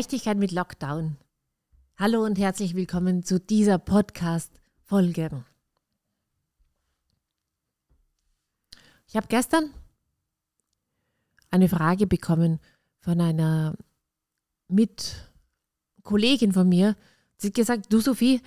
Leichtigkeit mit Lockdown. Hallo und herzlich willkommen zu dieser Podcast-Folge. Ich habe gestern eine Frage bekommen von einer Mitkollegin von mir. Sie hat gesagt, du Sophie,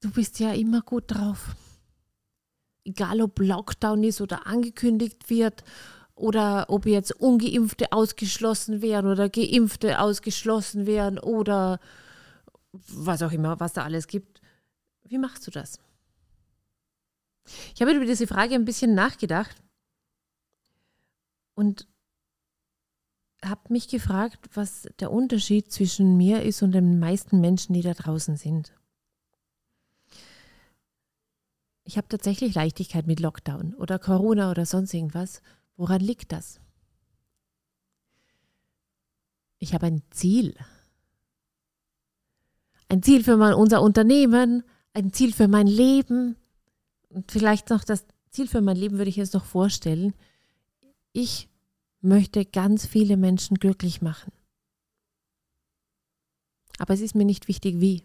du bist ja immer gut drauf. Egal ob Lockdown ist oder angekündigt wird oder ob jetzt ungeimpfte ausgeschlossen werden oder geimpfte ausgeschlossen werden oder was auch immer, was da alles gibt. Wie machst du das? Ich habe über diese Frage ein bisschen nachgedacht und habe mich gefragt, was der Unterschied zwischen mir ist und den meisten Menschen, die da draußen sind. Ich habe tatsächlich Leichtigkeit mit Lockdown oder Corona oder sonst irgendwas Woran liegt das? Ich habe ein Ziel. Ein Ziel für mein, unser Unternehmen, ein Ziel für mein Leben. Und vielleicht noch das Ziel für mein Leben würde ich jetzt noch vorstellen. Ich möchte ganz viele Menschen glücklich machen. Aber es ist mir nicht wichtig, wie.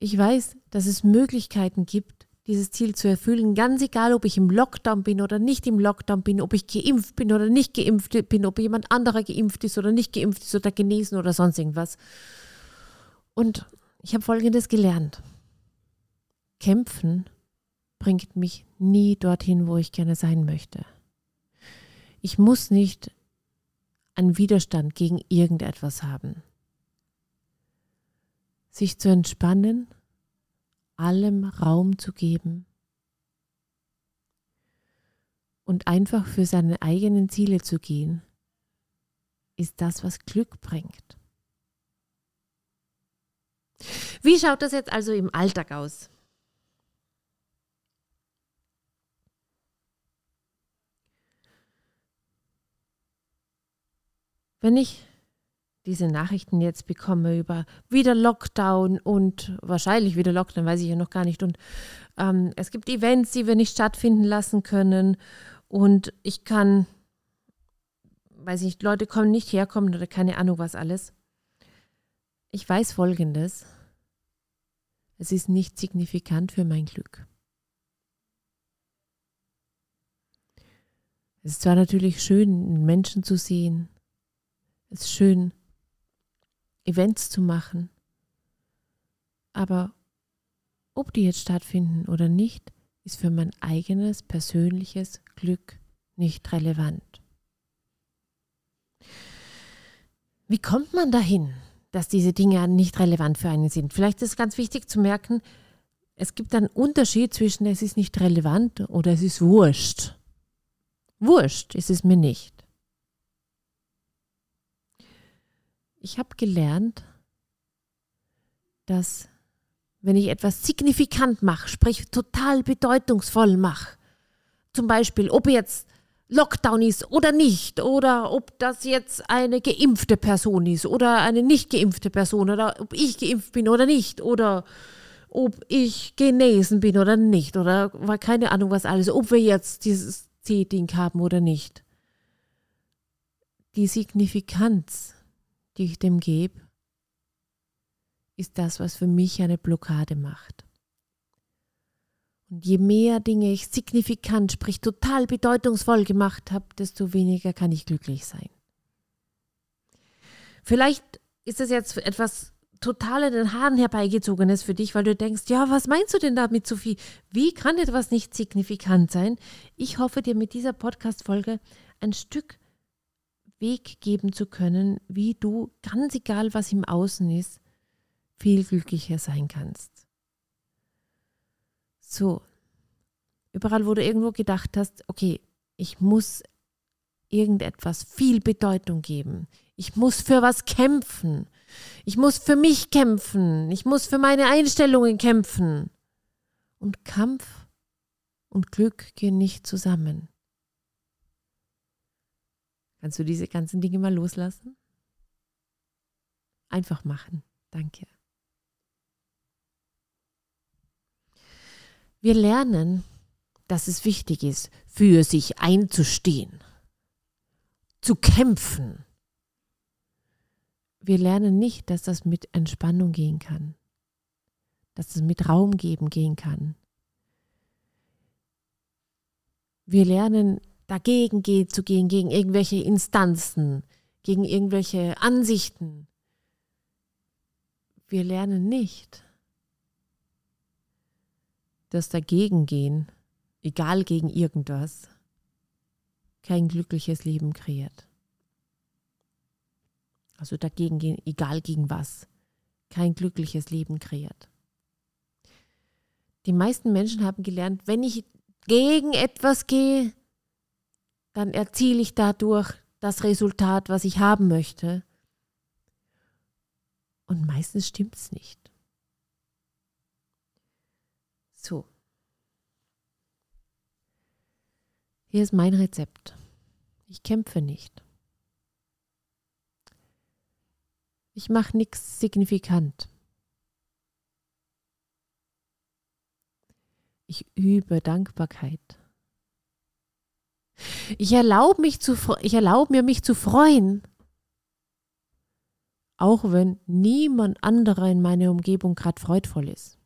Ich weiß, dass es Möglichkeiten gibt, dieses Ziel zu erfüllen, ganz egal, ob ich im Lockdown bin oder nicht im Lockdown bin, ob ich geimpft bin oder nicht geimpft bin, ob jemand anderer geimpft ist oder nicht geimpft ist oder genesen oder sonst irgendwas. Und ich habe Folgendes gelernt. Kämpfen bringt mich nie dorthin, wo ich gerne sein möchte. Ich muss nicht einen Widerstand gegen irgendetwas haben. Sich zu entspannen allem Raum zu geben und einfach für seine eigenen Ziele zu gehen, ist das, was Glück bringt. Wie schaut das jetzt also im Alltag aus? Wenn ich diese Nachrichten jetzt bekomme über wieder Lockdown und wahrscheinlich wieder Lockdown, weiß ich ja noch gar nicht. Und ähm, es gibt Events, die wir nicht stattfinden lassen können. Und ich kann, weiß ich nicht, Leute kommen nicht herkommen oder keine Ahnung was alles. Ich weiß Folgendes. Es ist nicht signifikant für mein Glück. Es ist zwar natürlich schön, Menschen zu sehen. Es ist schön, Events zu machen. Aber ob die jetzt stattfinden oder nicht, ist für mein eigenes persönliches Glück nicht relevant. Wie kommt man dahin, dass diese Dinge nicht relevant für einen sind? Vielleicht ist es ganz wichtig zu merken, es gibt einen Unterschied zwischen es ist nicht relevant oder es ist wurscht. Wurscht ist es mir nicht. Ich habe gelernt, dass wenn ich etwas signifikant mache, sprich total bedeutungsvoll mache, zum Beispiel, ob jetzt Lockdown ist oder nicht, oder ob das jetzt eine geimpfte Person ist oder eine nicht geimpfte Person, oder ob ich geimpft bin oder nicht, oder ob ich genesen bin oder nicht, oder keine Ahnung was alles, ob wir jetzt dieses C-Ding haben oder nicht. Die Signifikanz die ich dem gebe, ist das, was für mich eine Blockade macht. Und je mehr Dinge ich signifikant, sprich total bedeutungsvoll gemacht habe, desto weniger kann ich glücklich sein. Vielleicht ist es jetzt etwas total in den Haaren herbeigezogenes für dich, weil du denkst, ja, was meinst du denn damit, Sophie? Wie kann etwas nicht signifikant sein? Ich hoffe dir mit dieser Podcast-Folge ein Stück Weg geben zu können, wie du, ganz egal was im Außen ist, viel glücklicher sein kannst. So, überall, wo du irgendwo gedacht hast, okay, ich muss irgendetwas viel Bedeutung geben. Ich muss für was kämpfen. Ich muss für mich kämpfen. Ich muss für meine Einstellungen kämpfen. Und Kampf und Glück gehen nicht zusammen. Kannst du diese ganzen Dinge mal loslassen? Einfach machen. Danke. Wir lernen, dass es wichtig ist, für sich einzustehen. zu kämpfen. Wir lernen nicht, dass das mit Entspannung gehen kann, dass es mit Raum geben gehen kann. Wir lernen dagegen geht, zu gehen, gegen irgendwelche Instanzen, gegen irgendwelche Ansichten. Wir lernen nicht, dass dagegen gehen, egal gegen irgendwas, kein glückliches Leben kreiert. Also dagegen gehen, egal gegen was, kein glückliches Leben kreiert. Die meisten Menschen haben gelernt, wenn ich gegen etwas gehe, dann erziele ich dadurch das Resultat, was ich haben möchte. Und meistens stimmt es nicht. So. Hier ist mein Rezept. Ich kämpfe nicht. Ich mache nichts signifikant. Ich übe Dankbarkeit. Ich erlaube mich mir, mich zu freuen. Auch wenn niemand anderer in meiner Umgebung gerade freudvoll ist.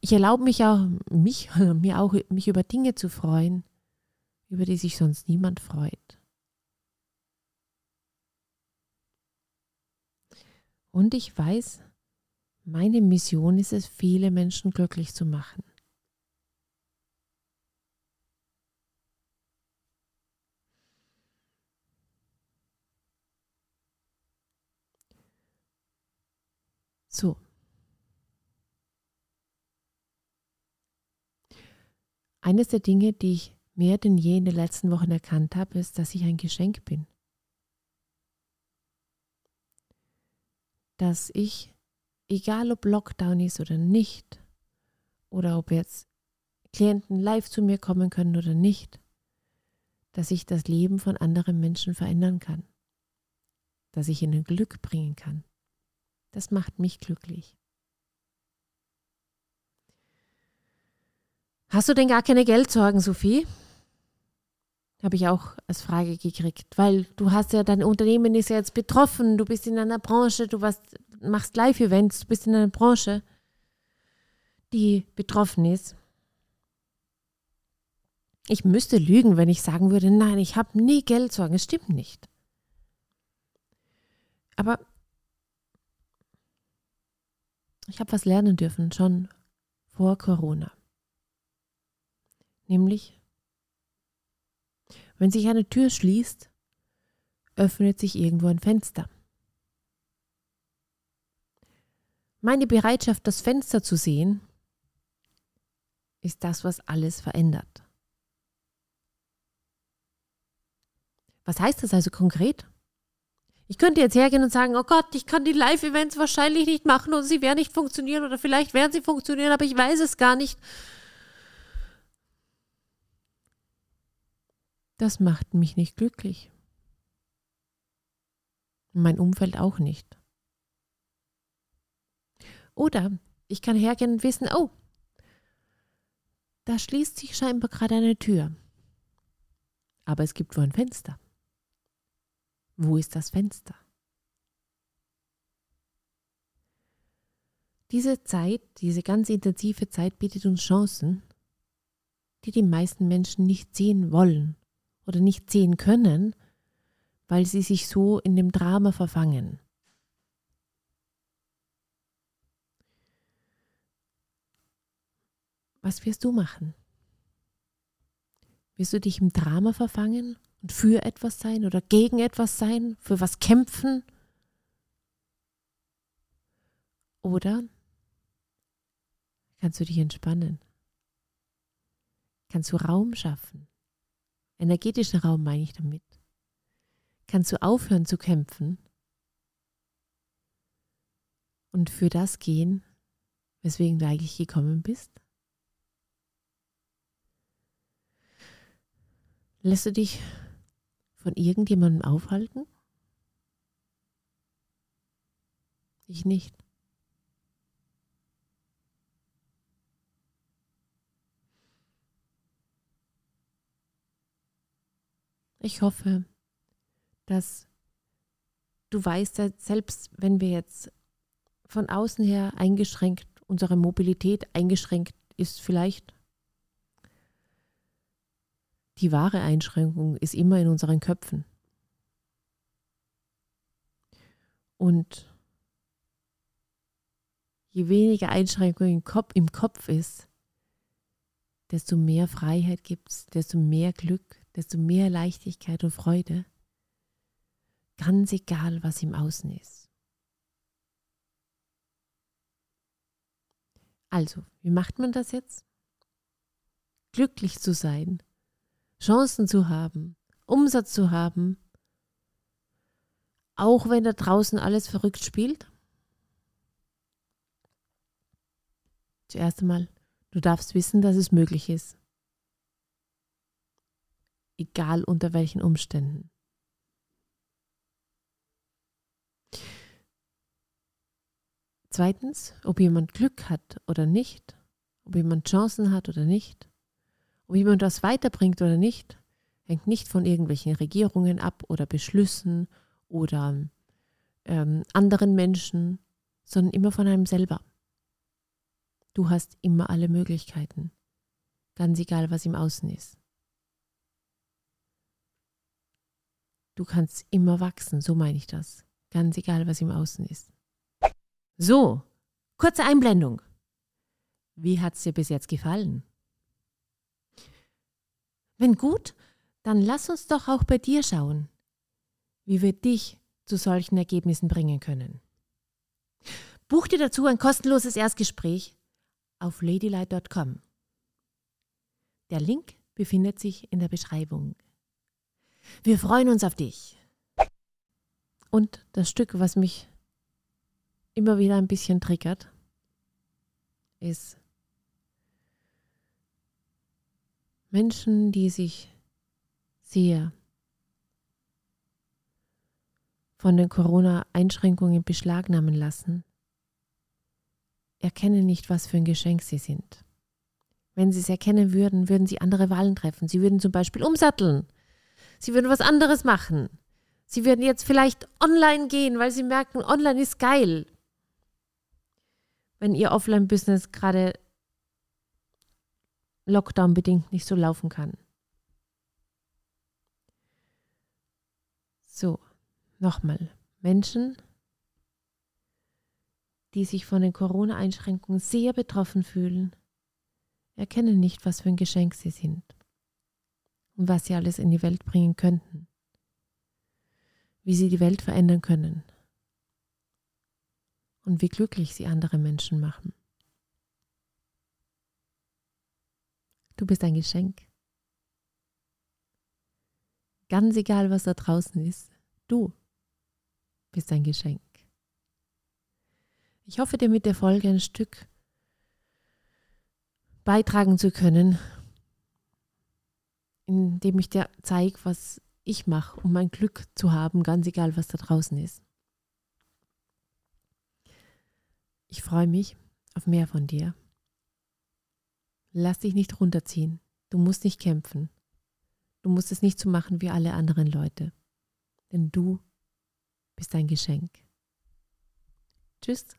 Ich erlaube mich auch, mich, mir auch, mich über Dinge zu freuen, über die sich sonst niemand freut. Und ich weiß, meine Mission ist es, viele Menschen glücklich zu machen. So. Eines der Dinge, die ich mehr denn je in den letzten Wochen erkannt habe, ist, dass ich ein Geschenk bin. Dass ich, egal ob Lockdown ist oder nicht, oder ob jetzt Klienten live zu mir kommen können oder nicht, dass ich das Leben von anderen Menschen verändern kann, dass ich ihnen Glück bringen kann. Das macht mich glücklich. Hast du denn gar keine Geldsorgen, Sophie? Habe ich auch als Frage gekriegt, weil du hast ja, dein Unternehmen ist ja jetzt betroffen, du bist in einer Branche, du warst, machst Live-Events, du bist in einer Branche, die betroffen ist. Ich müsste lügen, wenn ich sagen würde, nein, ich habe nie Geldsorgen. Es stimmt nicht. Aber ich habe was lernen dürfen, schon vor Corona. Nämlich, wenn sich eine Tür schließt, öffnet sich irgendwo ein Fenster. Meine Bereitschaft, das Fenster zu sehen, ist das, was alles verändert. Was heißt das also konkret? Ich könnte jetzt hergehen und sagen, oh Gott, ich kann die Live-Events wahrscheinlich nicht machen und sie werden nicht funktionieren oder vielleicht werden sie funktionieren, aber ich weiß es gar nicht. Das macht mich nicht glücklich. Mein Umfeld auch nicht. Oder ich kann hergehen und wissen, oh, da schließt sich scheinbar gerade eine Tür. Aber es gibt wohl ein Fenster. Wo ist das Fenster? Diese Zeit, diese ganz intensive Zeit bietet uns Chancen, die die meisten Menschen nicht sehen wollen oder nicht sehen können, weil sie sich so in dem Drama verfangen. Was wirst du machen? Wirst du dich im Drama verfangen und für etwas sein oder gegen etwas sein, für was kämpfen? Oder kannst du dich entspannen? Kannst du Raum schaffen? Energetischen Raum meine ich damit. Kannst du aufhören zu kämpfen und für das gehen, weswegen du eigentlich gekommen bist? Lässt du dich von irgendjemandem aufhalten? Ich nicht. Ich hoffe, dass du weißt, selbst wenn wir jetzt von außen her eingeschränkt, unsere Mobilität eingeschränkt ist vielleicht, die wahre Einschränkung ist immer in unseren Köpfen. Und je weniger Einschränkung im Kopf, im Kopf ist, desto mehr Freiheit gibt es, desto mehr Glück, desto mehr Leichtigkeit und Freude. Ganz egal, was im Außen ist. Also, wie macht man das jetzt? Glücklich zu sein, Chancen zu haben, Umsatz zu haben, auch wenn da draußen alles verrückt spielt? Zuerst einmal, du darfst wissen, dass es möglich ist. Egal unter welchen Umständen. Zweitens, ob jemand Glück hat oder nicht, ob jemand Chancen hat oder nicht, ob jemand was weiterbringt oder nicht, hängt nicht von irgendwelchen Regierungen ab oder Beschlüssen oder ähm, anderen Menschen, sondern immer von einem selber. Du hast immer alle Möglichkeiten, ganz egal, was im Außen ist. Du kannst immer wachsen, so meine ich das, ganz egal, was im Außen ist. So, kurze Einblendung. Wie hat es dir bis jetzt gefallen? Wenn gut, dann lass uns doch auch bei dir schauen, wie wir dich zu solchen Ergebnissen bringen können. Buch dir dazu ein kostenloses Erstgespräch auf ladylight.com. Der Link befindet sich in der Beschreibung. Wir freuen uns auf dich. Und das Stück, was mich immer wieder ein bisschen triggert, ist Menschen, die sich sehr von den Corona-Einschränkungen beschlagnahmen lassen, erkennen nicht, was für ein Geschenk sie sind. Wenn sie es erkennen würden, würden sie andere Wahlen treffen. Sie würden zum Beispiel umsatteln. Sie würden was anderes machen. Sie würden jetzt vielleicht online gehen, weil sie merken, online ist geil wenn ihr Offline-Business gerade Lockdown-bedingt nicht so laufen kann. So, nochmal. Menschen, die sich von den Corona-Einschränkungen sehr betroffen fühlen, erkennen nicht, was für ein Geschenk sie sind und was sie alles in die Welt bringen könnten, wie sie die Welt verändern können und wie glücklich sie andere Menschen machen. Du bist ein Geschenk. Ganz egal, was da draußen ist, du bist ein Geschenk. Ich hoffe dir mit der Folge ein Stück beitragen zu können, indem ich dir zeige, was ich mache, um mein Glück zu haben, ganz egal, was da draußen ist. Ich freue mich auf mehr von dir. Lass dich nicht runterziehen. Du musst nicht kämpfen. Du musst es nicht so machen wie alle anderen Leute. Denn du bist ein Geschenk. Tschüss.